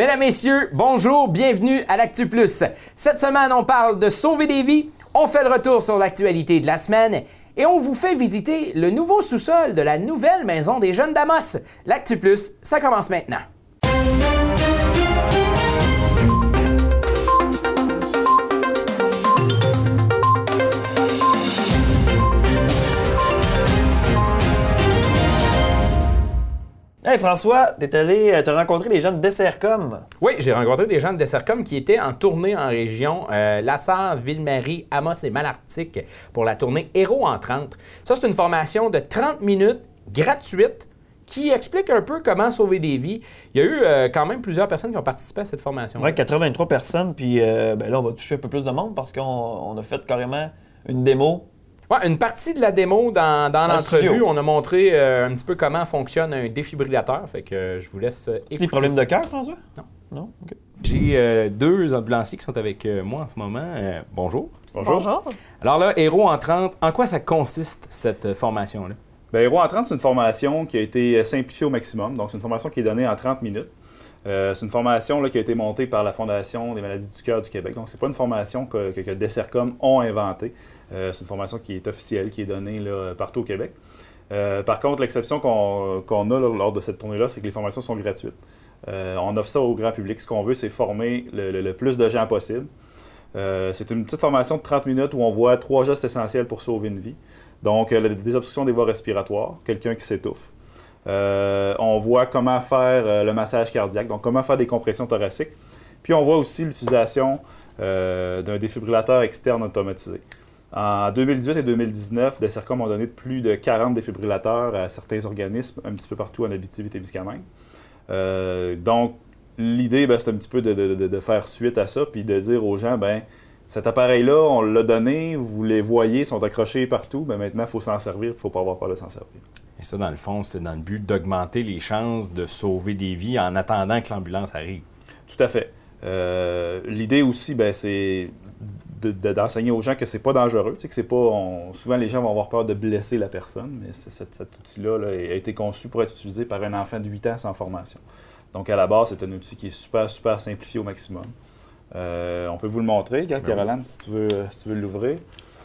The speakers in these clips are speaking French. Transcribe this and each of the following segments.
Mesdames, Messieurs, bonjour, bienvenue à l'Actu Plus. Cette semaine, on parle de sauver des vies, on fait le retour sur l'actualité de la semaine et on vous fait visiter le nouveau sous-sol de la nouvelle maison des jeunes d'Amos. L'Actu Plus, ça commence maintenant. Hey François, t'es allé euh, te rencontrer les jeunes d'SRCOM. Oui, j'ai rencontré des gens de Dessercom qui étaient en tournée en région euh, Lassar, Ville-Marie, Amos et Malartic pour la tournée Héros en 30. Ça, c'est une formation de 30 minutes gratuite qui explique un peu comment sauver des vies. Il y a eu euh, quand même plusieurs personnes qui ont participé à cette formation. Ouais, 83 personnes, puis euh, ben là, on va toucher un peu plus de monde parce qu'on on a fait carrément une démo. Ouais, une partie de la démo dans, dans Dans le l'entrevue, on a montré euh, un petit peu comment fonctionne un défibrillateur. Fait que euh, je vous laisse euh, Tu écouter des problèmes de cœur, François? Non. Non? OK. J'ai euh, deux ambulanciers qui sont avec euh, moi en ce moment. Euh, bonjour. Bonjour. Alors là, Héros en 30, en quoi ça consiste cette euh, formation-là? Bien, Héros en 30, c'est une formation qui a été euh, simplifiée au maximum. Donc, c'est une formation qui est donnée en 30 minutes. Euh, c'est une formation là, qui a été montée par la Fondation des maladies du cœur du Québec. Donc, ce n'est pas une formation que, que, que Dessercom ont inventée. Euh, c'est une formation qui est officielle, qui est donnée partout au Québec. Euh, par contre, l'exception qu'on a lors de cette tournée-là, c'est que les formations sont gratuites. Euh, on offre ça au grand public. Ce qu'on veut, c'est former le, plus de gens possible. C'est une petite formation de 30 minutes où on voit trois gestes essentiels pour sauver une vie. Donc, la désobstruction des voies respiratoires, quelqu'un qui s'étouffe. On voit comment faire le massage cardiaque, donc comment faire des compressions thoraciques. Puis, on voit aussi l'utilisation d'un défibrillateur externe automatisé. En 2018 et 2019, Dessercom ont donné plus de 40 défibrillateurs à certains organismes un petit peu partout en Abitibi-Témiscamingue. Euh, donc, l'idée, ben, c'est un petit peu de, de- de- de faire suite à ça, puis de dire aux gens, ben, cet appareil-là, on l'a donné, vous les voyez, ils sont accrochés partout, ben, maintenant, il faut s'en servir, il ne faut pas avoir peur de s'en servir. Et ça, dans le fond, c'est dans le but d'augmenter les chances de sauver des vies en attendant que l'ambulance arrive. Tout à fait. Euh, L'idée aussi, ben, c'est de- de- d'enseigner aux gens que c'est pas dangereux. Tu sais, que c'est pas. on- souvent, les gens vont avoir peur de blesser la personne, mais cet, cet outil-là là, a été conçu pour être utilisé par un enfant de 8 ans sans formation. Donc, à la base, c'est un outil qui est super, super simplifié au maximum. Euh, on peut vous le montrer. Regarde, Ben oui. Caroline, si tu veux, euh, si tu veux l'ouvrir.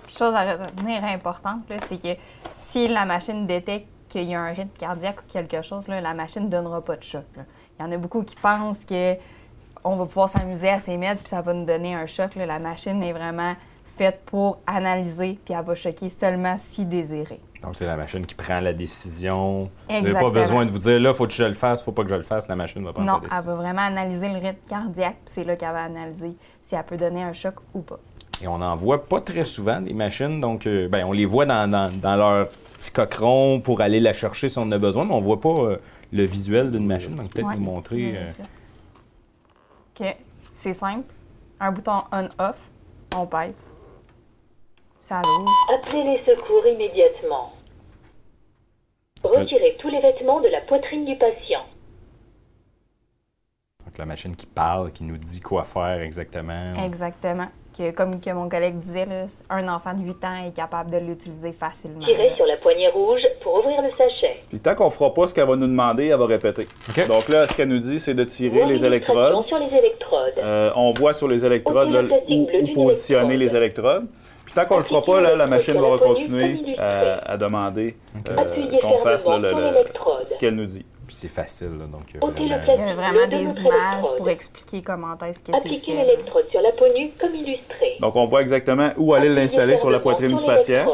Chose à retenir importante, là, c'est que si la machine détecte qu'il y a un rythme cardiaque ou quelque chose, là, la machine ne donnera pas de choc. là. Il y en a beaucoup qui pensent que on va pouvoir s'amuser à s'émettre puis ça va nous donner un choc. là. La machine est vraiment faite pour analyser puis elle va choquer seulement si désiré. Donc, c'est la machine qui prend la décision. Vous n'avez pas Exactement. besoin de vous dire, là, faut que je le fasse, faut pas que je le fasse. La machine va prendre Non, elle décision. va vraiment analyser le rythme cardiaque puis c'est là qu'elle va analyser si elle peut donner un choc ou pas. Et on n'en voit pas très souvent, des machines. Donc, euh, ben, on les voit dans, dans- dans leur petit coqueron pour aller la chercher si on en a besoin, mais on voit pas euh, le visuel d'une machine. Donc, peut-être Ouais. vous montrer. euh, OK. C'est simple. Un bouton on-off, on pèse. Ça l'ouvre. Appelez les secours immédiatement. Retirez tous les vêtements de la poitrine du patient. Donc, la machine qui parle, qui nous dit quoi faire exactement. Exactement. Que, comme que mon collègue disait, là, un enfant de 8 ans est capable de l'utiliser facilement. Tirez sur la poignée rouge pour ouvrir le sachet. Puis tant qu'on fera pas ce qu'elle va nous demander, elle va répéter. OK. Donc là, ce qu'elle nous dit, c'est de tirer Vos les électrodes. sur les électrodes. Euh, on voit sur les électrodes là, où, positionner électrode. les électrodes. Puis tant qu'on le fera pas, là, la machine va continuer à, à demander euh, qu'on fasse là, le- le- ce qu'elle nous dit. Puis c'est facile, là, donc euh, Il y a vraiment des images électrode. pour expliquer comment est-ce que c'est fait. l'électrode sur la peau nue comme illustré. Donc on voit exactement où aller l'installer sur la poitrine du patient.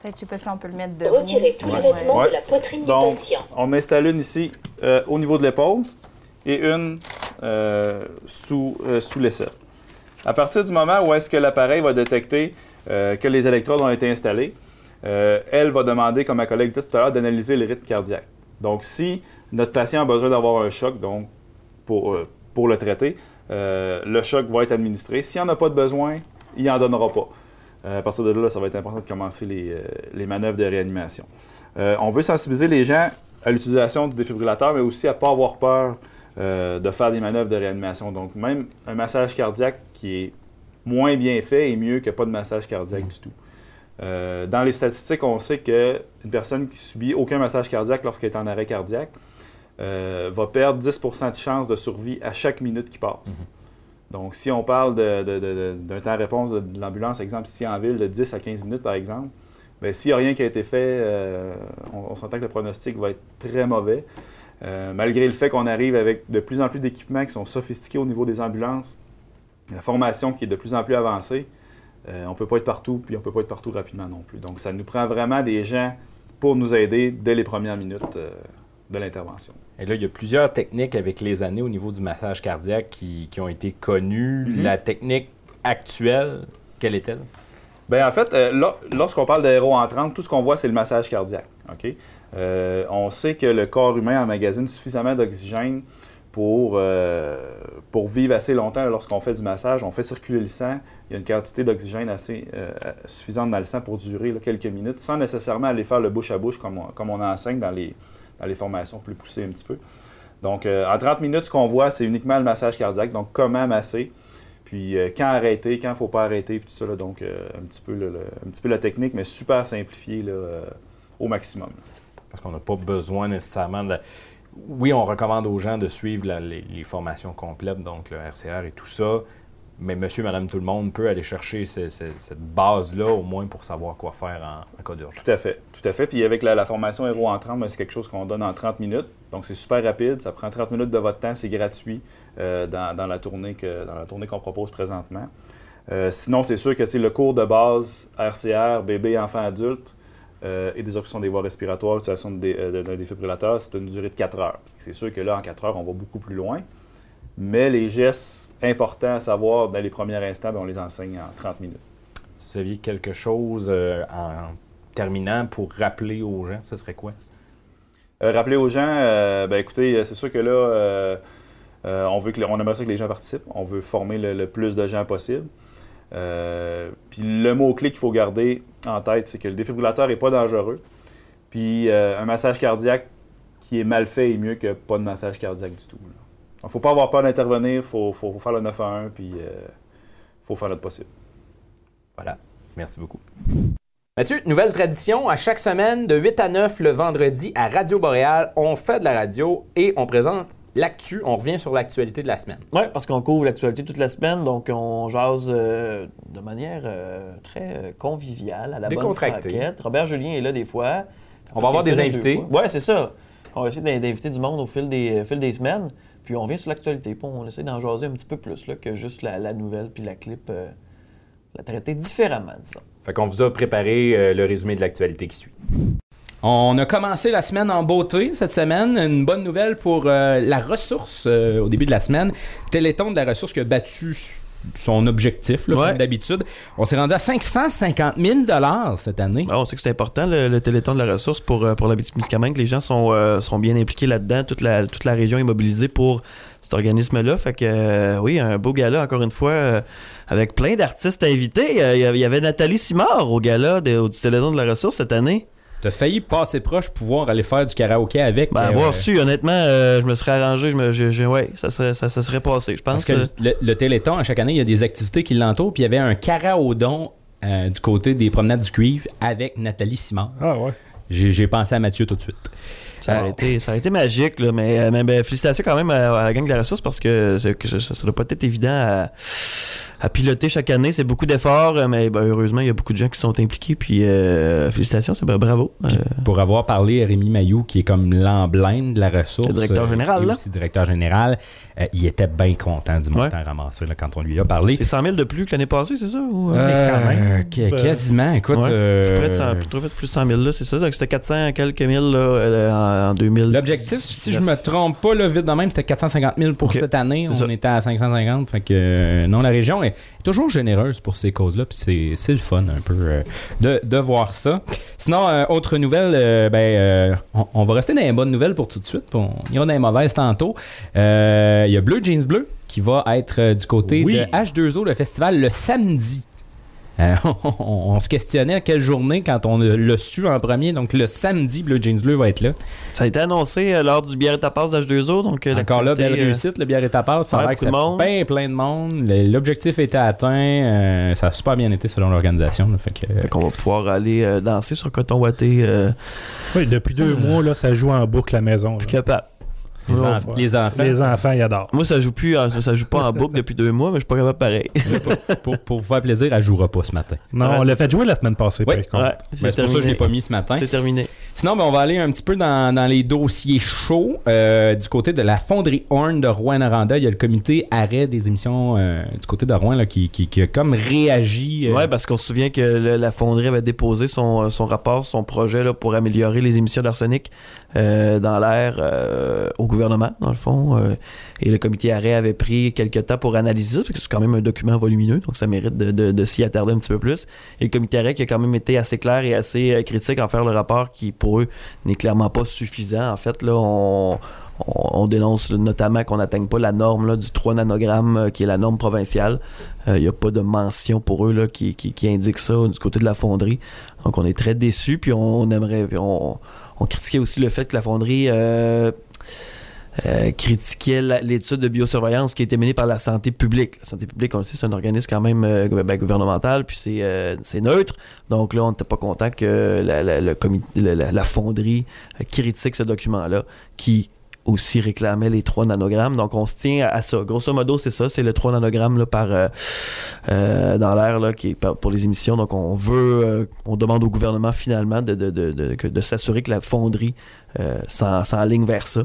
Peut-être, je sais pas si on peut le mettre debout. Retirez tous Ouais. les vêtements Ouais. de la poitrine Donc du patient. on installe une ici euh, au niveau de l'épaule et une euh, sous, euh, sous l'aisselle. À partir du moment où est-ce que l'appareil va détecter euh, que les électrodes ont été installées, euh, elle va demander, comme ma collègue dit tout à l'heure, d'analyser le rythme cardiaque. Donc, si notre patient a besoin d'avoir un choc, donc pour, euh, pour le traiter, euh, le choc va être administré. S'il n'y en a pas de besoin, il n'en donnera pas. À partir de là, ça va être important de commencer les, les manœuvres de réanimation. On veut sensibiliser les gens à l'utilisation du défibrillateur, mais aussi à ne pas avoir peur de faire des manœuvres de réanimation. Donc, même un massage cardiaque qui est moins bien fait est mieux que pas de massage cardiaque du tout. Euh, dans les statistiques, on sait qu'une personne qui subit aucun massage cardiaque lorsqu'elle est en arrêt cardiaque, euh, va perdre 10% de chance de survie à chaque minute qui passe. Donc, si on parle d'un temps de réponse de, de l'ambulance, exemple, ici en ville, de 10 à 15 minutes, par exemple, bien, s'il n'y a rien qui a été fait, euh, on, on s'entend que le pronostic va être très mauvais. Malgré le fait qu'on arrive avec de plus en plus d'équipements qui sont sophistiqués au niveau des ambulances, la formation qui est de plus en plus avancée, euh, on ne peut pas être partout, puis on ne peut pas être partout rapidement non plus. Donc, ça nous prend vraiment des gens pour nous aider dès les premières minutes euh, de l'intervention. Et là, il y a plusieurs techniques avec les années au niveau du massage cardiaque qui, qui ont été connues. Mhm. La technique actuelle, quelle est-elle? Bien, en fait, euh, lorsqu'on parle d'aéro entrante, tout ce qu'on voit, c'est le massage cardiaque. OK? On sait que le corps humain emmagasine suffisamment d'oxygène pour, euh, pour vivre assez longtemps lorsqu'on fait du massage. On fait circuler le sang. Il y a une quantité d'oxygène assez euh, suffisante dans le sang pour durer quelques minutes, sans nécessairement aller faire le bouche à bouche comme on, enseigne dans les, dans les formations plus poussées un petit peu. Donc, euh, en 30 minutes, ce qu'on voit, c'est uniquement le massage cardiaque. Donc, comment masser. Puis euh, quand arrêter, quand il ne faut pas arrêter, puis tout ça. donc, euh, un, petit peu, un petit peu la technique, mais super simplifiée euh, au maximum. Parce qu'on n'a pas besoin nécessairement de. Oui, on recommande aux gens de suivre les, formations complètes, donc le RCR et tout ça. Mais monsieur, madame, tout le monde peut aller chercher ce- ce- cette base-là, au moins pour savoir quoi faire en, cas d'urgence. Tout à fait. Tout à fait. Puis avec la, formation Héros en 30, ben, c'est quelque chose qu'on donne en 30 minutes. Donc, c'est super rapide. Ça prend 30 minutes de votre temps. C'est gratuit euh, dans, la tournée qu'on propose présentement. Euh, sinon, c'est sûr que le cours de base RCR, bébé, enfant, adulte, euh, et des options des voies respiratoires, de dé- euh, d'un défibrillateur, c'est une durée de 4 heures. C'est sûr que là, en 4 heures, on va beaucoup plus loin. Mais les gestes importants à savoir dans les premiers instants, ben, on les enseigne en 30 minutes. Si vous aviez quelque chose euh, en terminant pour rappeler aux gens, ce serait quoi? Euh, rappeler aux gens, ben écoutez, c'est sûr que là, on veut que, on aimerait ça que les gens participent. On veut former le, le plus de gens possible. Euh, puis le mot-clé qu'il faut garder en tête, c'est que le défibrillateur n'est pas dangereux. Puis euh, un massage cardiaque qui est mal fait est mieux que pas de massage cardiaque du tout. Il ne faut pas avoir peur d'intervenir, il faut, faut- faire le 9 à 1, puis il faut faire notre possible. Voilà. Merci beaucoup. Mathieu, nouvelle tradition, à chaque semaine, de 8 à 9 le vendredi à Radio Boréal, on fait de la radio et on présente l'actu. On revient sur l'actualité de la semaine. Oui, parce qu'on couvre l'actualité toute la semaine, donc on jase euh, de manière euh, très euh, conviviale, à la bonne franquette. Robert Julien est là des fois. On va avoir des invités. Oui, c'est ça. On va essayer d'in- d'inviter du monde au fil des, au fil des semaines, puis on revient sur l'actualité, puis on essaie d'en jaser un petit peu plus là, que juste la, la nouvelle puis la clip. euh, la traiter différemment, disons. Fait qu'on vous a préparé le résumé de l'actualité qui suit. On a commencé la semaine en beauté cette semaine. Une bonne nouvelle pour euh, la ressource euh, au début de la semaine. Téléthon de la ressource qui a battu son objectif, là, Ouais. comme d'habitude. On s'est rendu à 550 000 cette année. Ah, on sait que c'est important, le, le téléthon de la ressource pour, euh, pour la que les gens sont, euh, sont bien impliqués là-dedans. Toute la, toute la région est mobilisée pour cet organisme-là. Fait que, euh, oui, un beau gala, encore une fois, euh, avec plein d'artistes invités. Il y avait- Nathalie Simard au gala de- du téléthon de la ressource cette année. T'as failli passer proche pouvoir aller faire du karaoké avec. Ben, euh, avoir su, honnêtement, euh, je me serais arrangé. Je me, je- je- ouais, ça serait, ça, ça serait passé, je Parce pense. que euh, le, le Téléthon, à chaque année, il y a des activités qui l'entourent. Puis il y avait un karaodon euh, du côté des promenades du cuivre avec Nathalie Simard. Ah ouais. J'ai pensé à Mathieu tout de suite. Ça aurait, été, ça aurait été magique, là, mais, euh, mais, ben, félicitations quand même à, à la gang de la ressource parce que, que ça, ça doit pas être évident à, à piloter chaque année. C'est beaucoup d'efforts, euh, mais ben, heureusement, il y a beaucoup de gens qui sont impliqués. Puis euh, félicitations, c'est ben, bravo. Euh, Pour avoir parlé à Rémi Mayou, qui est comme l'emblème de la ressource. Le directeur général, là. aussi directeur général. euh, il était bien content du montant ramassé là, quand on lui a parlé. c'est 100 000 de plus que l'année passée, c'est ça? Ou, quand même. qu- quasiment, écoute. ouais, euh, près de 100, plutôt près de plus de 100 000, là, c'est ça? Donc c'était 400 quelques mille là, en, en 2000. L'objectif, si je me trompe pas, là, vite de même, c'était 450 000 pour cette année. On ça. était à 550. Fait que, euh, non, la région est toujours généreuse pour ces causes-là. Puis c'est, c'est le fun un peu euh, de, de voir ça. Sinon, euh, autre nouvelle, euh, ben, on, on va rester dans les bonnes nouvelles pour tout de suite. puis on ira dans les mauvaises tantôt. Il y a Bleu Jeans Bleu qui va être du côté Oui. de H2O, le festival, le samedi. Euh, on, on se questionnait à quelle journée quand on l'a su en premier. Donc le samedi, Bleu Jeans Bleu va être là. Ça a été annoncé euh, lors du bière et tapas d'H2O. Donc, euh, Encore là, belle euh, réussite, le bière est à part. Ça a bien plein de monde. Le- L'objectif était atteint. euh, ça a super bien été selon l'organisation. Fait que, euh, qu'on va pouvoir aller euh, danser sur coton ouaté. Euh, Oui, depuis deux mois, là, ça joue en boucle à la maison. puis capable. Les, Ouais, enf- les enfants. Les enfants, ils adorent. Moi, ça joue plus, en- ça joue pas en boucle depuis deux mois, mais je suis pas capable pareil. pour, pour vous faire plaisir, elle jouera pas ce matin. Non, Ouais. on l'a fait jouer la semaine passée. Ouais. par contre. Ouais, Ben, c'est pour ça que je l'ai pas mis ce matin. C'est terminé. Sinon, ben, on va aller un petit peu dans, les dossiers chauds. Euh, du côté de la fonderie Horn de Rouen-Noranda, il y a le comité arrêt des émissions euh, du côté de Rouen qui, a comme réagi. euh, Ouais, parce qu'on se souvient que la fonderie avait déposé son, rapport, son projet pour améliorer les émissions d'arsenic dans l'air au gouvernement, dans le fond. et le comité arrêt avait pris quelques temps pour analyser ça, parce que c'est quand même un document volumineux, donc ça mérite de, de- s'y attarder un petit peu plus. Et le comité arrêt qui a quand même été assez clair et assez critique en faire le rapport qui, pour eux, n'est clairement pas suffisant. En fait, là, on, on, on dénonce notamment qu'on n'atteigne pas la norme là, du 3 nanogrammes, euh, qui est la norme provinciale. Il n'y a pas de mention pour eux là, qui, indique ça du côté de la fonderie. Donc, on est très déçus. Puis, on aimerait. on critiquait aussi le fait que la fonderie. euh, euh, critiquait l'étude de biosurveillance qui a été menée par la santé publique. La santé publique, on le sait, c'est un organisme quand même euh, ben, gouvernemental, puis c'est euh, c'est neutre. Donc là, on n'était pas content que la, fonderie critique ce document-là, qui aussi réclamait les 3 nanogrammes. Donc on se tient à, ça. Grosso modo, c'est ça, c'est le 3 nanogrammes par, dans l'air pour les émissions. Donc on veut, on demande au gouvernement finalement de, s'assurer que la fonderie euh, s'en- s'enligne vers ça.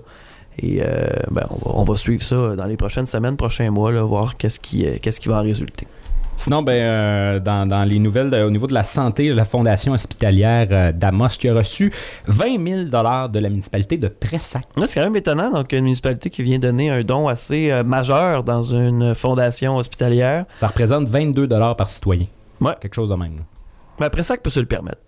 Et euh, ben, on, va, on va suivre ça dans les prochaines semaines, prochains mois, là, voir qu'est-ce qui, euh, qu'est-ce qui va en résulter. Sinon, ben, euh, dans, dans les nouvelles au niveau de la santé, la Fondation hospitalière euh, d'Amos qui a reçu 20 000 de la municipalité de Pressac. C'est quand même étonnant. Donc, une municipalité qui vient donner un don assez majeur dans une fondation hospitalière. Ça représente 22 par citoyen. Ouais. Quelque chose de même. là. Mais après ça, peut se le permettre.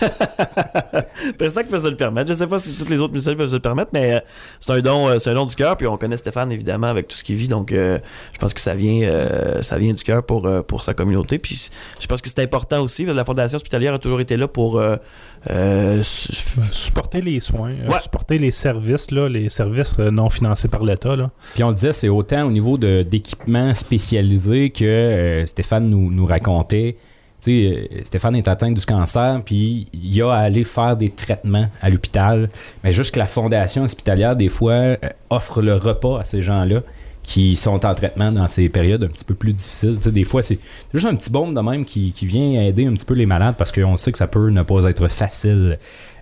ça, peut se le permettre. Je sais pas si toutes les autres municipalités peuvent se le permettre, mais euh, c'est un don, euh, c'est un don du cœur. Puis on connaît Stéphane évidemment avec tout ce qu'il vit, donc euh, je pense que ça vient, euh, ça vient du cœur pour euh, pour sa communauté. Puis je pense que c'est important aussi. parce que La fondation hospitalière a toujours été là pour euh, euh, su- Supporter les soins, Ouais. supporter les services, là, les services non financés par l'État. là. Puis on le disait, c'est autant au niveau de- d'équipements spécialisés que euh, Stéphane nous, nous racontait. Euh, Stéphane est atteint du cancer, puis il a à aller faire des traitements à l'hôpital. Mais juste que la fondation hospitalière, des fois, euh, offre le repas à ces gens-là qui sont en traitement dans ces périodes un petit peu plus difficiles. Des fois, c'est juste un petit baume de même qui, qui vient aider un petit peu les malades parce qu'on sait que ça peut ne pas être facile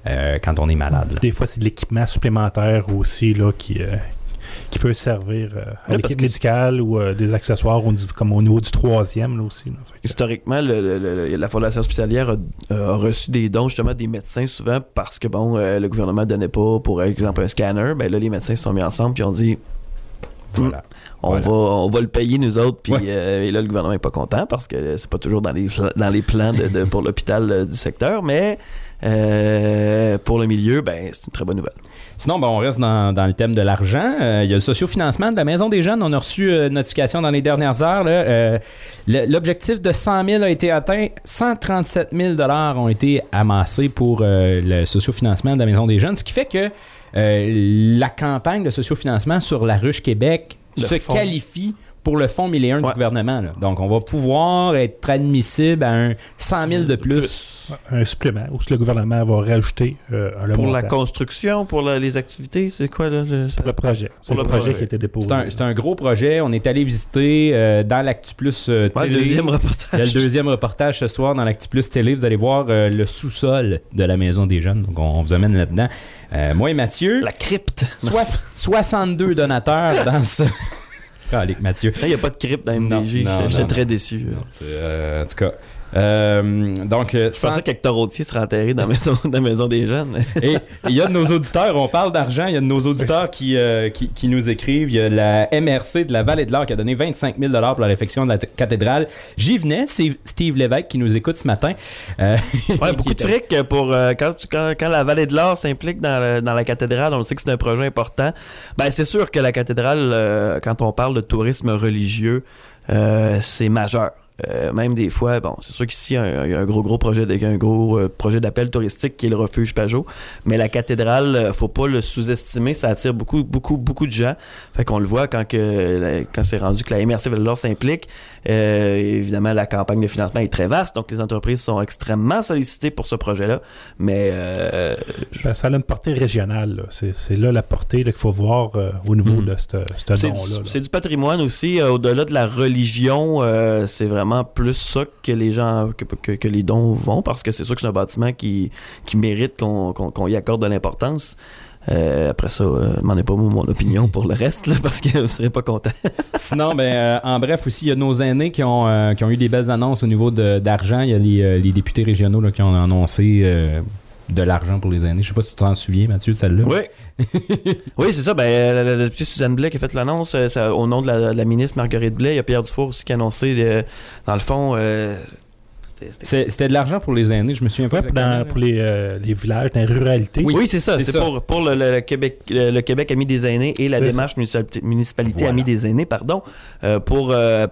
euh, quand on est malade. Des fois, c'est de l'équipement supplémentaire aussi là, qui, qui peut servir euh, à Ouais, l'équipe médicale ou euh, des accessoires au comme au niveau du troisième là, aussi. là. Fait que- Historiquement, le- la Fondation hospitalière a, a reçu des dons justement des médecins souvent parce que bon, euh, le gouvernement ne donnait pas, pour exemple, un scanner. Ben là, les médecins se sont mis ensemble puis ont dit Voilà. on, Voilà. va, on va le payer nous autres. Puis Ouais. euh, et là, le gouvernement n'est pas content parce que c'est pas toujours dans les, dans les plans de, de- pour l'hôpital euh, du secteur. Mais euh, pour le milieu, ben, c'est une très bonne nouvelle. Sinon, ben, on reste dans, dans le thème de l'argent. Euh, il y a le sociofinancement de la Maison des Jeunes. On a reçu euh, une notification dans les dernières heures. Euh, L'objectif de 100 000 a été atteint. 137 000 ont été amassés pour euh, le sociofinancement de la Maison des Jeunes. Ce qui fait que la campagne de sociofinancement sur la ruche Québec Le se qualifie pour le fonds 1001 du gouvernement. là. Donc, on va pouvoir être admissible à un 100 000 de plus. Un supplément où le gouvernement va rajouter euh, le Pour la construction, pour la- les activités, c'est quoi là? le- Pour le projet. C'est Pour le, le projet projet. qui a été déposé. C'est un, gros projet. On est allé visiter euh, dans l'Actu Plus euh, Ouais, télé. deuxième Il y a le reportage. deuxième reportage ce soir dans l'Actu Plus télé. Vous allez voir euh, le sous-sol de la Maison des Jeunes. Donc, on, on vous amène là-dedans. Euh, moi et Mathieu, La crypte. soix- 62 donateurs dans ce... Calique, Mathieu. Il n'y a pas de crypte dans MDG. J'étais très déçu. Euh, en tout cas... euh, donc, euh, Je pensais qu'Hector Rotier serait enterré dans la maison, dans la maison des jeunes. Et il y a de nos auditeurs, on parle d'argent, il y a de nos auditeurs qui, euh, qui, qui nous écrivent. Il y a la MRC de la Vallée de l'Or qui a donné 25 000 pour la réfection de la cathédrale. J'y venais, c'est Steve Lévesque qui nous écoute ce matin. Euh, Ouais, beaucoup de fric pour quand, tu- quand, quand la Vallée de l'Or s'implique dans, la cathédrale, on sait que c'est un projet important. Ben, c'est sûr que la cathédrale, quand on parle de tourisme religieux, euh, c'est majeur. Euh, même des fois, bon, c'est sûr qu'ici, il y a un- gros, gros projet, de- un gros euh, projet d'appel touristique qui est le refuge Pajot. Mais la cathédrale, euh, faut pas le sous-estimer, ça attire beaucoup, beaucoup, beaucoup de gens. Fait qu'on le voit quand, que, la- quand c'est rendu que la MRC Val-d'Or s'implique. Euh, évidemment, la campagne de financement est très vaste, donc les entreprises sont extrêmement sollicitées pour ce projet-là. Mais Ben, ça a une portée régionale. C'est là la portée qu'il faut voir au niveau Mhm. de ce ce c'est du, là. c'est du patrimoine aussi. Au-delà de la religion, c'est vraiment plus ça que les gens, que, les dons vont, parce que c'est sûr que c'est un bâtiment qui, qui mérite qu'on y accorde de l'importance. Euh, après ça, euh, m'en est pas mon opinion pour le reste, parce que je serais pas content. Sinon, ben, euh, en bref, aussi, il y a nos aînés qui ont, euh, qui ont eu des belles annonces au niveau d'argent. Il y a les, les députés régionaux là, qui ont annoncé de l'argent pour les aînés. Je sais pas si tu t'en souviens, Mathieu, de celle-là. Oui. oui, c'est ça. Ben, la, la- la petite Suzanne Blais qui a fait l'annonce euh, ça- au nom de la, de la ministre Marguerite Blais. Il y a Pierre Dufour aussi qui a annoncé, euh, dans le fond, euh, c'était- de l'argent pour les aînés, je me souviens pas. Ouais, dans- pour les, euh, les villages, dans les ruralités. Oui, c'est ça. c'est pour, pour le, le- le Québec, le, le Québec Ami des aînés et la démarche municipalité, municipalité Voilà. Ami des aînés, pardon, euh, pour euh,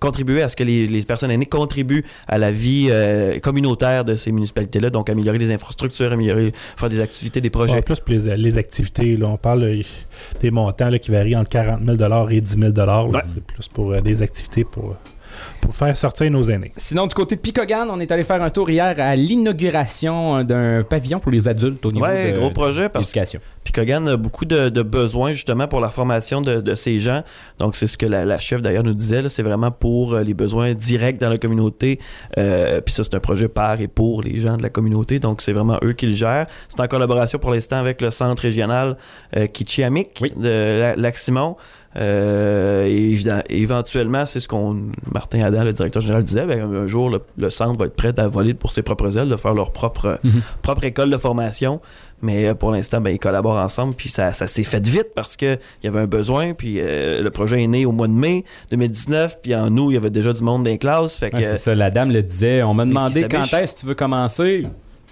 contribuer à ce que les, les personnes aînées contribuent à la vie euh, communautaire de ces municipalités-là. Donc, améliorer les infrastructures, améliorer, faire des activités, des En projets. plus, pour les, les activités, là, on parle euh, des montants là, qui varient entre 40 000 et 10 000 là. Ouais. C'est plus pour euh, des activités pour, pour faire sortir nos aînés. Sinon, du côté de Picogan, on est allé faire un tour hier à l'inauguration d'un pavillon pour les adultes au niveau Ouais, de gros projet parce. Puis Kogan a beaucoup de, de besoins justement pour la formation de, de ces gens. Donc c'est ce que la, la chef d'ailleurs nous disait, c'est vraiment pour euh, les besoins directs dans la communauté. Euh, puis ça c'est un projet par et pour les gens de la communauté. Donc c'est vraiment eux qui le gèrent. C'est en collaboration pour l'instant avec le centre régional euh, Kichiamik Oui. de La- Lac-Simon. Euh, et éventuellement, c'est ce qu'on Martin Adam, le directeur général, disait. ben, un jour, le, le centre va être prêt à voler pour ses propres ailes, de faire leur propre, Mhm. propre école de formation. Mais euh, pour l'instant, ben, ils collaborent ensemble. Puis ça, ça s'est fait vite parce qu'il y avait un besoin. Puis euh, le projet est né au mois de mai 2019. Puis en août, il y avait déjà du monde dans les classes. Fait que, Ouais, c'est ça, la dame le disait. On m'a demandé quand est-ce que tu veux commencer?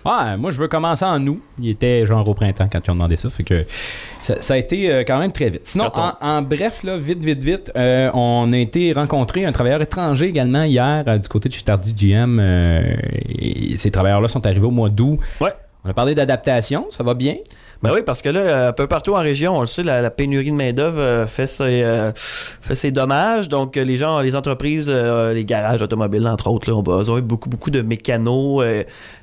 Ah, moi, je veux commencer en août. Il était genre au printemps quand ils ont demandé ça. Fait que ça, ça a été euh, quand même très vite. Sinon, en, en bref, là, vite, vite, vite, euh, on a été rencontrer un travailleur étranger également hier euh, du côté de chez Tardy GM. euh, et ces travailleurs-là sont arrivés au mois d'août. Ouais. On a parlé d'adaptation, ça va bien? Ben oui, parce que là, un peu partout en région, on le sait, la, la pénurie de main-d'œuvre euh, fait, ses, euh, fait ses dommages. Donc, euh, les gens, les entreprises, euh, les garages automobiles, entre autres, là, ont besoin de beaucoup, beaucoup de mécanos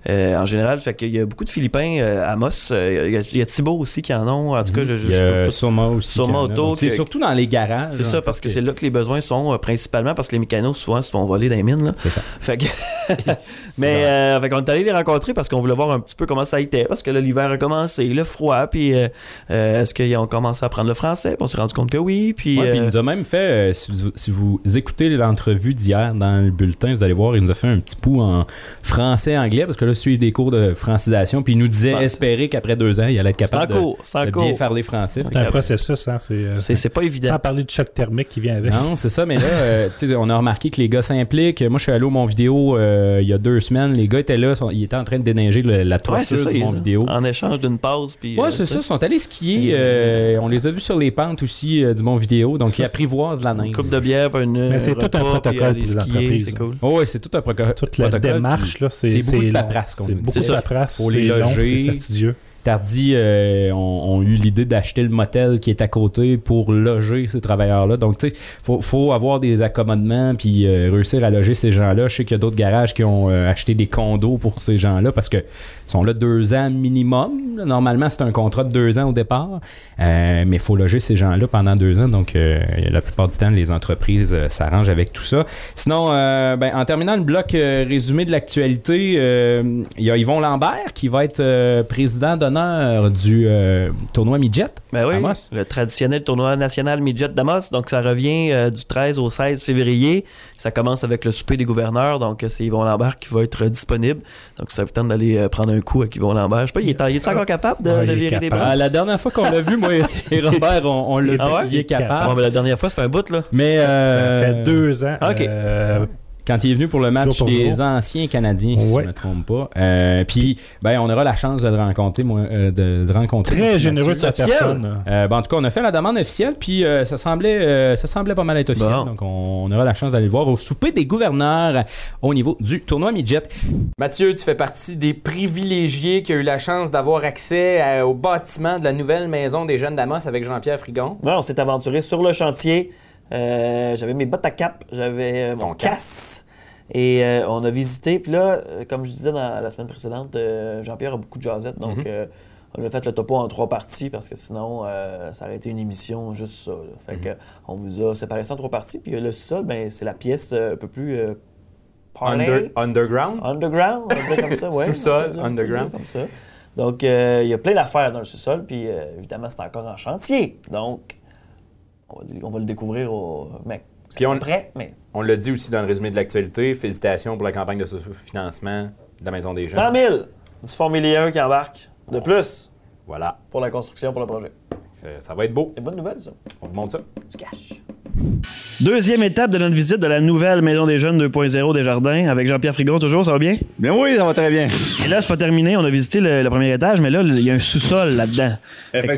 euh, en général. Fait qu'il y a beaucoup de Philippins à. Euh, Il y, a- a Thibault aussi qui en ont. En tout cas, je, je- je pas- Soma aussi. Soma. Auto C'est surtout dans les garages. C'est en ça, parce que c'est là que les besoins sont, principalement parce que les mécanos, souvent, se font voler dans les mines. C'est ça. Fait que- Mais euh, fait qu'on est allé les rencontrer parce qu'on voulait voir un petit peu comment ça était. Parce que là, l'hiver a commencé, le froid, puis euh, euh, est-ce qu'ils ont commencé à apprendre le français? Puis on s'est rendu compte que oui. Puis, Ouais, puis il euh, nous a même fait, euh, si, vous, si vous écoutez l'entrevue d'hier dans le bulletin, vous allez voir, il nous a fait un petit pouls en français-anglais, parce que là, suit des cours de francisation, puis il nous disait espérer qu'après deux ans, il allait être capable de, cours. De cours. bien parler français. C'est un processus, hein, c'est, euh, pas évident. sans parler du choc thermique qui vient avec. Non, c'est ça, mais là, euh, tu sais, on a remarqué que les gars s'impliquent. Moi, je suis allé au Mon Vidéo euh, il y a deux semaines. Les gars étaient là, sont- ils étaient en train de déneiger le- la Ouais, toiture c'est ça. du Vidéo. En échange d'une pause. Puis, Ouais, euh, c'est ça. Ils sont allés skier. euh, on les a vus sur les pentes aussi euh, du Mon Vidéo. Donc, ils apprivoisent la neige. Une coupe de bière, puis une. Mais c'est tout un protocole puis pour les skier, entreprises, C'est cool. Oh, ouais, c'est tout un proco- Toute la protocole. démarche, là, c'est, c'est beaucoup de paperasse qu'on C'est beaucoup C'est de paperasse. Faut les loger. c'est fastidieux. Tardy euh, ont, eu l'idée d'acheter le motel qui est à côté pour loger ces travailleurs-là. Donc, tu sais, faut, faut avoir des accommodements puis euh, réussir à loger ces gens-là. Je sais qu'il y a d'autres garages qui ont euh, acheté des condos pour ces gens-là parce que sont là deux ans minimum. Normalement, c'est un contrat de deux ans au départ, mais il faut loger ces gens-là pendant deux ans. Donc, la plupart du temps, les entreprises s'arrangent avec tout ça. Sinon, ben, en terminant le bloc résumé de l'actualité, il y a Yvon Lambert qui va être président d'honneur du euh, tournoi Midget. Ben oui, Amos. le traditionnel tournoi national Midget d'Amos. Donc, ça revient euh, du 13 au 16 février. Ça commence avec le souper des gouverneurs. Donc, euh, c'est Yvon Lambert qui va être euh, disponible. Donc, ça vous tente d'aller euh, prendre un coup avec Yvon Lambert. Je sais pas, il est, il est encore capable de, Ouais, virer des bras? Ah, la dernière fois qu'on l'a vu, moi et Robert, on, on l'a Ah vu, ouais? il est Ah, capable. mais la dernière fois, ça fait un bout, là. Mais Ça fait deux ans. ok. Quand il est venu pour le match des jour. anciens Canadiens, si Ouais. je ne me trompe pas. Euh, puis, ben, on aura la chance de le rencontrer. moi, euh, de rencontrer Très généreux de sa personne. Euh, ben, en tout cas, on a fait la demande officielle, puis euh, ça, semblait, euh, ça semblait pas mal être officiel. Bon. Donc, on, on aura la chance d'aller le voir au souper des gouverneurs au niveau du tournoi midget. Mathieu, tu fais partie des privilégiés qui ont eu la chance d'avoir accès à- au bâtiment de la nouvelle maison des jeunes d'Amos avec Jean-Pierre Frigon. Ouais, on s'est aventuré sur le chantier. Euh, j'avais mes bottes à cap, j'avais euh, mon casse. Et euh, on a visité. Puis là, comme je disais dans la semaine précédente, euh, Jean-Pierre a beaucoup de jasettes. Donc, Mhm. on a fait le topo en trois parties parce que sinon, ça aurait été une émission juste ça. là. Fait Mhm. que, on vous a séparé ça en trois parties. Puis le sol, ben, c'est la pièce un peu plus. Under- underground? Underground, on va dire comme ça, ouais. Sous-sol, underground. Comme ça. Donc, il y a plein d'affaires dans le sous-sol, puis évidemment, c'est encore en chantier. Donc, on va, on va le découvrir au mec. Puis on- prêt, mais On l'a dit aussi dans le résumé de l'actualité. Félicitations pour la campagne de financement de la Maison des Jeunes. 100 000 du Formule 1 qui embarque de plus Voilà. pour la construction, pour le projet. Euh, ça va être beau. C'est bonne nouvelle, ça. On vous montre ça. Du cash. Deuxième étape de notre visite de la nouvelle Maison des Jeunes 2.0 des Jardins avec Jean-Pierre Frigon, toujours, ça va bien? Bien oui, ça va très bien. Et là, c'est pas terminé, on a visité le, le premier étage, mais là, il y a un sous-sol là-dedans.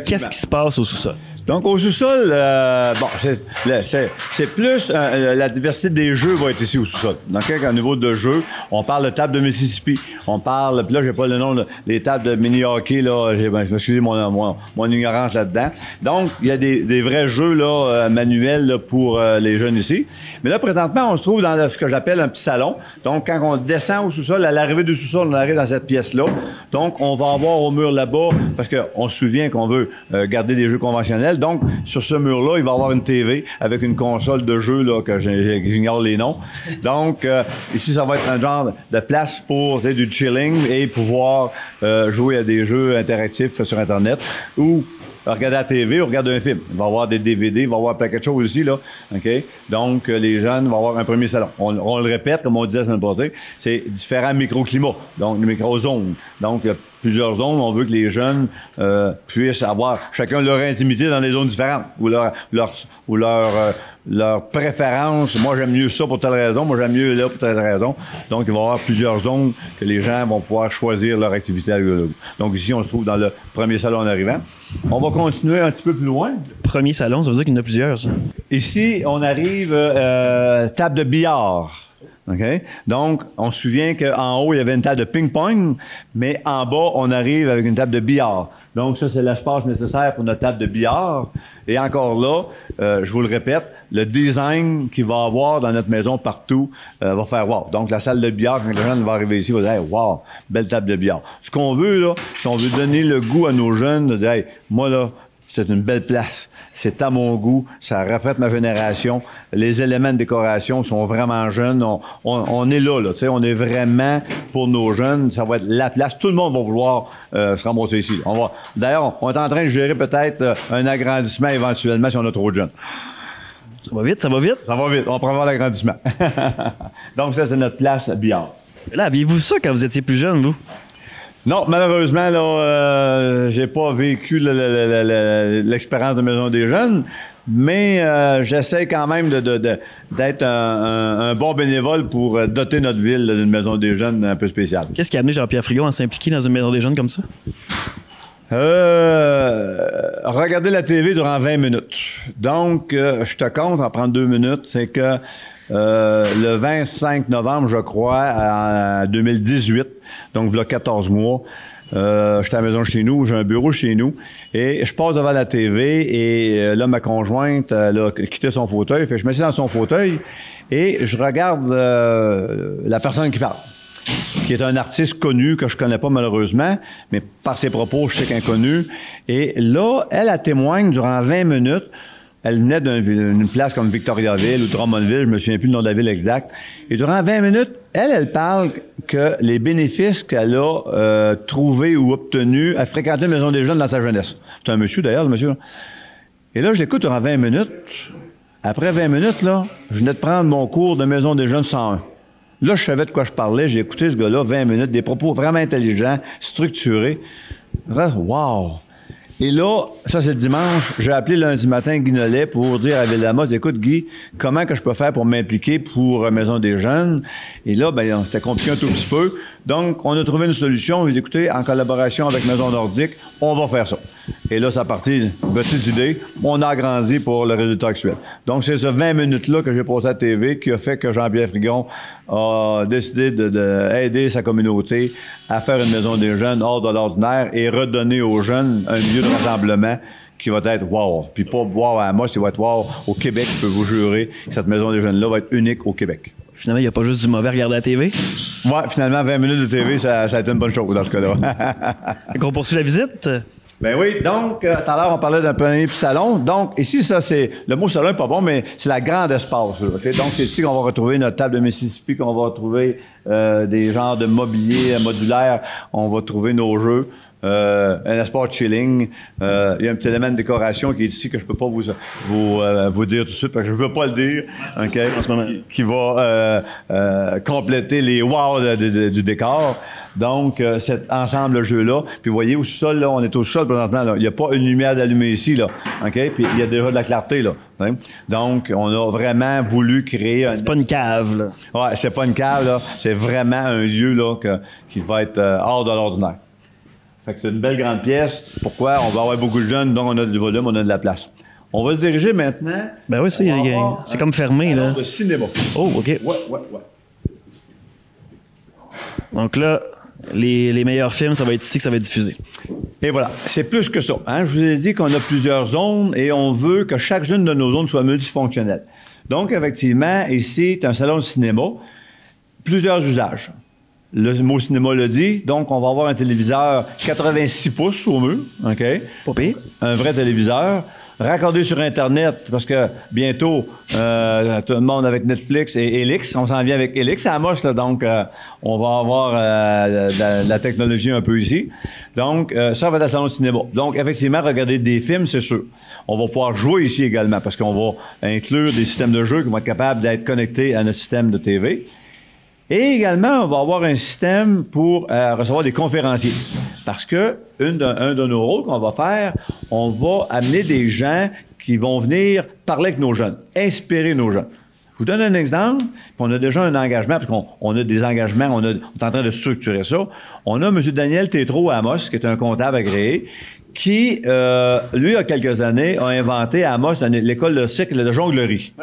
Qu'est-ce qui se passe au sous-sol? Donc au sous-sol, euh, bon, c'est, plus euh, la diversité des jeux va être ici au sous-sol. Donc au niveau de jeux, on parle de table de Mississippi, on parle, puis là j'ai pas le nom, de- les tables de mini hockey là, ben, excusez mon, mon, mon ignorance là-dedans. Donc il y a des, des vrais jeux là euh, manuels là, pour euh, les jeunes ici. Mais là présentement, on se trouve dans ce que j'appelle un petit salon. Donc quand on descend au sous-sol, à l'arrivée du sous-sol, on arrive dans cette pièce-là. Donc on va avoir au mur là-bas parce qu'on se souvient qu'on veut euh, garder des jeux conventionnels. Donc, sur ce mur-là, il va y avoir une TV avec une console de jeux là, que j'ignore les noms. Donc, euh, ici, ça va être un genre de place pour du chilling et pouvoir euh, jouer à des jeux interactifs sur Internet ou regarder la TV ou regarder un film. Il va y avoir des DVD, il va y avoir plein de choses aussi, là. OK? Donc, euh, les jeunes vont avoir un premier salon. On, le répète, comme on disait la semaine passée, c'est différents microclimats, donc les microzones. Donc, plusieurs zones. On veut que les jeunes euh, puissent avoir chacun leur intimité dans des zones différentes ou leur, leur, ou leur, euh, leur préférence. Moi, j'aime mieux ça pour telle raison. Moi, j'aime mieux là pour telle raison. Donc, il va y avoir plusieurs zones que les gens vont pouvoir choisir leur activité à. Donc, ici, on se trouve dans le premier salon en arrivant. On va continuer un petit peu plus loin. Premier salon, ça veut dire qu'il y en a plusieurs, ça. Ici, on arrive euh, table de billard. Donc, on se souvient qu'en haut, il y avait une table de ping-pong, mais en bas, on arrive avec une table de billard. Donc, ça, c'est l'espace nécessaire pour notre table de billard. Et encore là, euh, je vous le répète, le design qu'il va avoir dans notre maison partout euh, va faire wow. Donc, la salle de billard, quand les jeunes vont arriver ici, vont dire, hey, wow, belle table de billard. Ce qu'on veut, là, c'est on veut donner le goût à nos jeunes de dire, hey, moi, là, c'est une belle place. C'est à mon goût. Ça reflète ma génération. Les éléments de décoration sont vraiment jeunes. On, on- on est là, là. tu sais, On est vraiment pour nos jeunes. Ça va être la place. Tout le monde va vouloir euh, se ramasser ici. On va. D'ailleurs, on est en train de gérer peut-être euh, un agrandissement éventuellement si on a trop de jeunes. Ça va vite, ça va vite. Ça va vite. On prévoit l'agrandissement. Donc, ça, c'est notre place billard. Là, aviez-vous ça quand vous étiez plus jeune, vous? Non, malheureusement, là, euh, j'ai pas vécu le- le- le- le- l'expérience de Maison des Jeunes, mais euh, j'essaie quand même de, de- de- d'être un, un- un bon bénévole pour euh, doter notre ville d'une Maison des Jeunes un peu spéciale. Qu'est-ce qui a amené Jean-Pierre Frigon à s'impliquer dans une maison des jeunes comme ça? Euh, regarder la TV durant 20 minutes. Donc, euh, je te compte, en prendre deux minutes, c'est que euh, le 25 novembre, je crois, en 2018, donc a 14 mois, euh, j'étais à la maison chez nous, j'ai un bureau chez nous, et je passe devant la TV, et euh, là, ma conjointe, elle a quitté son fauteuil, fait je me suis dans son fauteuil, et je regarde euh, la personne qui parle qui est un artiste connu que je connais pas malheureusement, mais par ses propos, je sais connue. Et là, elle, elle témoigne durant 20 minutes. Elle venait d'un- d'une place comme Victoriaville ou Drummondville, je me souviens plus le nom de la ville exact. Et durant 20 minutes, elle, elle parle que les bénéfices qu'elle a euh, trouvés ou obtenus à fréquenter une maison des jeunes dans sa jeunesse. C'est un monsieur d'ailleurs, le monsieur. Et là, je l'écoute durant 20 minutes. Après 20 minutes, là, je venais de prendre mon cours de maison des jeunes 101. Là, je savais de quoi je parlais. J'ai écouté ce gars-là 20 minutes, des propos vraiment intelligents, structurés. Wow! Et là, ça c'est dimanche, j'ai appelé lundi matin Guy Nollet pour dire à Vildamas, écoute Guy, comment que je peux faire pour m'impliquer pour euh, Maison des Jeunes? Et là, ben, c'était compliqué un tout petit peu. Donc, on a trouvé une solution. Dit, écoutez, en collaboration avec Maison Nordique, on va faire ça. Et là, ça a parti d'une petite idée. On a agrandi pour le résultat actuel. Donc, c'est ce 20 minutes-là que j'ai posé à la TV qui a fait que Jean-Pierre Frigon a décidé de, de sa communauté à faire une Maison des Jeunes hors de l'ordinaire et redonner aux jeunes un lieu de rassemblement qui va être wow. Puis pas wow à moi, c'est va être wow au Québec. Je peux vous jurer que cette Maison des Jeunes-là va être unique au Québec. Finalement, il n'y a pas juste du mauvais à regarder la TV. Ouais, finalement, 20 minutes de TV, ça, ça a été une bonne chose dans ce cas-là. Qu'on poursuit la visite? Ben oui, donc, euh, tout à l'heure, on parlait d'un premier salon. Donc, ici, ça, c'est. Le mot salon n'est pas bon, mais c'est la grande espace. là? Donc, c'est ici qu'on va retrouver notre table de Mississippi, qu'on va retrouver euh, des genres de mobilier modulaire. On va trouver nos jeux. euh, un espace chilling. Euh, il y a un petit élément de décoration qui est ici que je peux pas vous, vous, euh, vous dire tout de suite parce que je veux pas le dire. OK? En ce moment. Qui, va euh, euh, compléter les wow du décor. Donc, euh, cet ensemble de jeux-là. Puis, vous voyez, au sol, là, on est au sol présentement. là. Il n'y a pas une lumière d'allumée ici, là. OK? Puis, il y a déjà de la clarté, là. Hein? Donc, on a vraiment voulu créer un. C'est pas une cave, là. Ouais, c'est pas une cave, là. C'est vraiment un lieu, là, que- qui va être euh, hors de l'ordinaire. Fait que c'est une belle grande pièce. Pourquoi? On va avoir beaucoup de jeunes, donc on a du volume, on a de la place. On va se diriger maintenant. Ben oui, c'est, c'est comme fermé, là. de cinéma. Oh, OK. Ouais, ouais, ouais. Donc là, les, les meilleurs films, ça va être ici que ça va être diffusé. Et voilà, c'est plus que ça. hein. Je vous ai dit qu'on a plusieurs zones et on veut que chacune de nos zones soit multifonctionnelle. Donc, effectivement, ici, c'est un salon de cinéma, plusieurs usages. Le mot cinéma le dit, donc on va avoir un téléviseur 86 pouces au mur, OK? Pas pire. un vrai téléviseur, raccordé sur Internet, parce que bientôt, euh, tout le monde avec Netflix et Elix, on s'en vient avec Elix à Amos, là, donc euh, on va avoir euh, la technologie un peu ici. Donc, euh, ça va être un salon de cinéma. Donc, effectivement, regarder des films, c'est sûr. On va pouvoir jouer ici également, parce qu'on va inclure des systèmes de jeu qui vont être capables d'être connectés à notre système de TV. Et également, on va avoir un système pour euh, recevoir des conférenciers. Parce que une un de nos rôles qu'on va faire, on va amener des gens qui vont venir parler avec nos jeunes, inspirer nos jeunes. Je vous donne un exemple, puis on a déjà un engagement, parce qu'on on a des engagements, on, est en train de structurer ça. On a M. Daniel Tétro à Amos, qui est un comptable agréé, qui, euh, lui, il y a quelques années, a inventé à Amos l'école de cycle de jonglerie.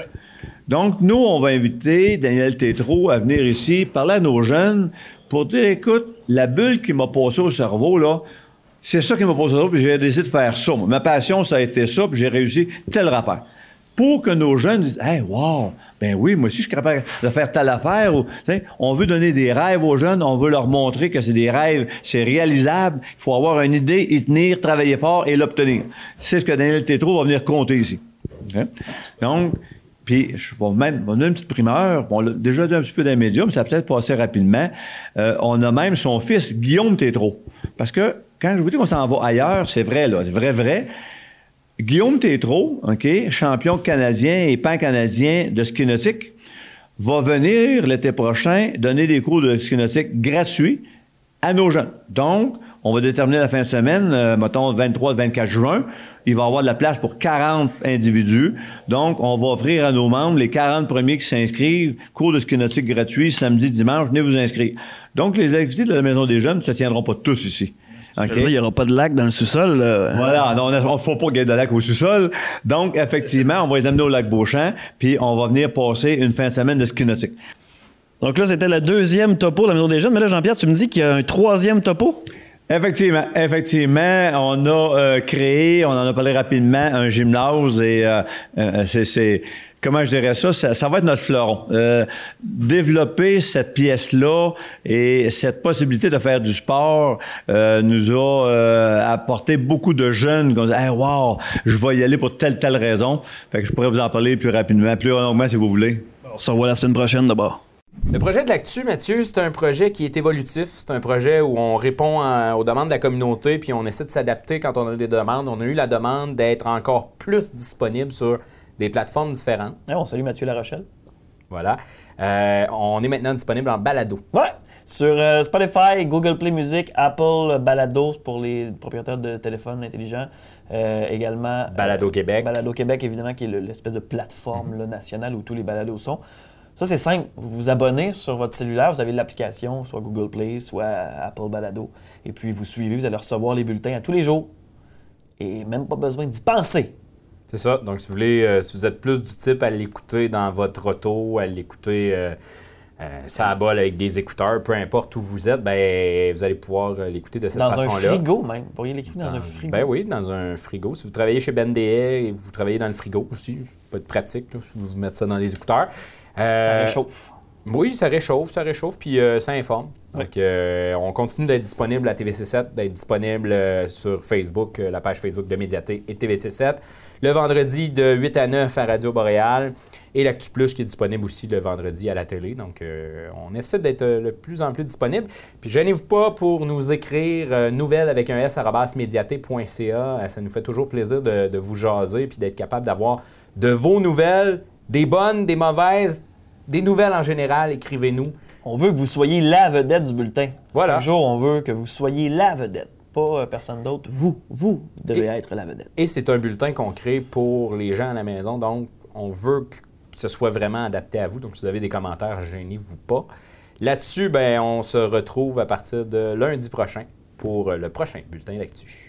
Donc, nous, on va inviter Daniel Tétro à venir ici parler à nos jeunes pour dire, écoute, la bulle qui m'a passé au cerveau, là, c'est ça qui m'a passé au cerveau, puis j'ai décidé de faire ça. Ma passion, ça a été ça, puis j'ai réussi tel rapport. Pour que nos jeunes disent, hey, wow, ben oui, moi aussi, je suis capable de faire telle affaire. Ou, on veut donner des rêves aux jeunes, on veut leur montrer que c'est des rêves, c'est réalisable. Il faut avoir une idée, y tenir, travailler fort et l'obtenir. C'est ce que Daniel Tétro va venir compter ici. OK? Donc, puis, je vais même on une petite primeur. On l'a déjà dit un petit peu dans les médias, mais ça a peut-être passé rapidement. Euh, on a même son fils, Guillaume Tétro. Parce que quand je vous dis qu'on s'en va ailleurs, c'est vrai, là. C'est vrai, vrai. Guillaume Tétro, OK, champion canadien et pan-canadien de ski nautique, va venir l'été prochain donner des cours de ski nautique gratuits à nos jeunes. Donc, on va déterminer la fin de semaine, euh, mettons 23-24 juin. Il va y avoir de la place pour 40 individus. Donc, on va offrir à nos membres, les 40 premiers qui s'inscrivent, cours de ski nautique gratuits, samedi, dimanche, venez vous inscrire. Donc, les activités de la Maison des Jeunes ne se tiendront pas tous ici. Il n'y aura pas de lac dans le sous-sol. là. Voilà, non, on ne faut pas qu'il y ait de lac au sous-sol. Donc, effectivement, on va les amener au lac Beauchamp, puis on va venir passer une fin de semaine de ski nautique. Donc là, c'était le deuxième topo de la Maison des Jeunes. Mais là, Jean-Pierre, tu me dis qu'il y a un troisième topo? Effectivement, effectivement, on a euh, créé, on en a parlé rapidement, un gymnase et euh, euh, c'est, comment je dirais ça, ça, ça va être notre fleuron. Euh, développer cette pièce-là et cette possibilité de faire du sport euh, nous a apporté beaucoup de jeunes qui ont dit hey, wow, je vais y aller pour telle telle raison. Fait que je pourrais vous en parler plus rapidement, plus longuement si vous voulez. On se revoit la semaine prochaine d'abord. Le projet de l'actu, Mathieu, c'est un projet qui est évolutif. C'est un projet où on répond à- aux demandes de la communauté puis on essaie de s'adapter quand on a des demandes. On a eu la demande d'être encore plus disponible sur des plateformes différentes. on salue Mathieu Larochelle. Voilà. Euh, on est maintenant disponible en balado. Ouais, sur euh, Spotify, Google Play Music, Apple Balado pour les propriétaires de téléphones intelligents. Euh, également. Balado Québec. Balado Québec, évidemment, qui est le- l'espèce de plateforme là, nationale où tous les balados sont. Ça, c'est simple. Vous vous abonnez sur votre cellulaire, vous avez l'application, soit Google Play, soit Apple Balado. Et puis, vous suivez, vous allez recevoir les bulletins à tous les jours. Et même pas besoin d'y penser. C'est ça. Donc, si vous voulez, euh, si vous êtes plus du type à l'écouter dans votre auto, à l'écouter euh, euh, ça à bol avec des écouteurs, peu importe où vous êtes, ben, vous allez pouvoir euh, l'écouter de cette Dans un façon-là. frigo, même. Vous pourriez l'écrire dans, un frigo. Ben oui, dans un frigo. Si vous travaillez chez Ben DE et vous travaillez dans le frigo aussi, peut être pratique, là, si vous mettez ça dans les écouteurs. Ça Euh, réchauffe. Oui, ça réchauffe, ça réchauffe, puis euh, ça informe. Donc, euh, on continue d'être disponible à TVC7, d'être disponible euh, sur Facebook, la page Facebook de Médiaté et TVC7. Le vendredi de 8 à 9 à Radio Boréal. Et l'Actu Plus qui est disponible aussi le vendredi à la télé. Donc, on essaie d'être de plus en plus disponible. Puis, gênez-vous pas pour nous écrire nouvelles avec un S médiaté.ca. Ça nous fait toujours plaisir de, de vous jaser puis d'être capable d'avoir de vos nouvelles, des bonnes, des mauvaises, des nouvelles en général. Écrivez-nous. On veut que vous soyez la vedette du bulletin. Voilà. Jour, on veut que vous soyez la vedette. Pas euh, personne d'autre. Vous, vous devez Et- être la vedette. Et c'est un bulletin qu'on crée pour les gens à la maison. Donc, on veut que ce soit vraiment adapté à vous. Donc, si vous avez des commentaires, gênez-vous pas. Là-dessus, ben, on se retrouve à partir de lundi prochain pour euh, le prochain bulletin d'actu.